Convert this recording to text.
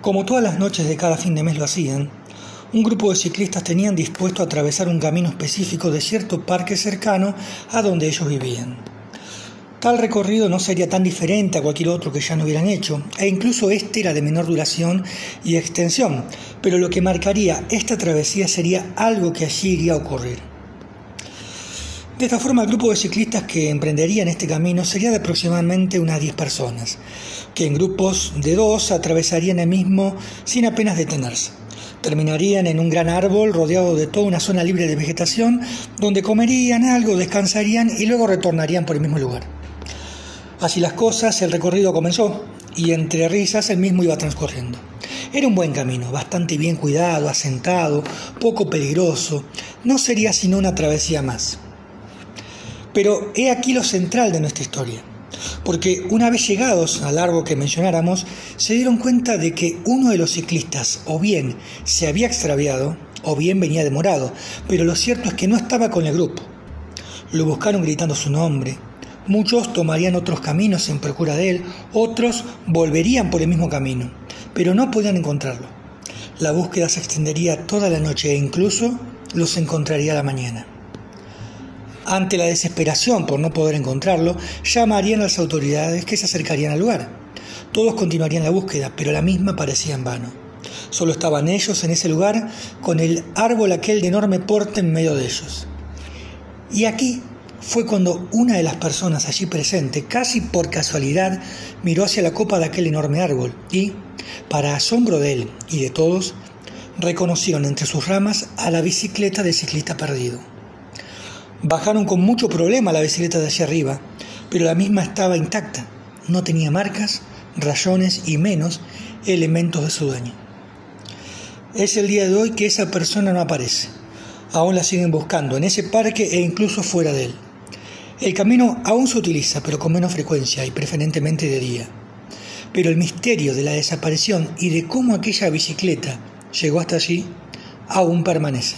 Como todas las noches de cada fin de mes lo hacían, un grupo de ciclistas tenían dispuesto a atravesar un camino específico de cierto parque cercano a donde ellos vivían. Tal recorrido no sería tan diferente a cualquier otro que ya no hubieran hecho, e incluso este era de menor duración y extensión, pero lo que marcaría esta travesía sería algo que allí iría a ocurrir. De esta forma, el grupo de ciclistas que emprenderían este camino sería de aproximadamente unas 10 personas, que en grupos de dos atravesarían el mismo sin apenas detenerse. Terminarían en un gran árbol rodeado de toda una zona libre de vegetación, donde comerían algo, descansarían y luego retornarían por el mismo lugar. Así las cosas, el recorrido comenzó y entre risas el mismo iba transcurriendo. Era un buen camino, bastante bien cuidado, asentado, poco peligroso. No sería sino una travesía más. Pero he aquí lo central de nuestra historia porque una vez llegados al árbol que mencionáramos, se dieron cuenta de que uno de los ciclistas o bien se había extraviado o bien venía demorado, pero lo cierto es que no estaba con el grupo. Lo buscaron gritando su nombre. Muchos tomarían otros caminos en procura de él, otros volverían por el mismo camino, pero no podían encontrarlo. La búsqueda se extendería toda la noche e incluso los encontraría a la mañana. Ante la desesperación por no poder encontrarlo, llamarían a las autoridades que se acercarían al lugar. Todos continuarían la búsqueda, pero la misma parecía en vano. Solo estaban ellos en ese lugar con el árbol aquel de enorme porte en medio de ellos. Y aquí fue cuando una de las personas allí presente, casi por casualidad, miró hacia la copa de aquel enorme árbol y, para asombro de él y de todos, reconocieron entre sus ramas a la bicicleta del ciclista perdido. Bajaron con mucho problema la bicicleta de allá arriba, pero la misma estaba intacta. No tenía marcas, rayones y menos elementos de su dueño. Es el día de hoy que esa persona no aparece. Aún la siguen buscando en ese parque e incluso fuera de él. El camino aún se utiliza, pero con menos frecuencia y preferentemente de día. Pero el misterio de la desaparición y de cómo aquella bicicleta llegó hasta allí aún permanece.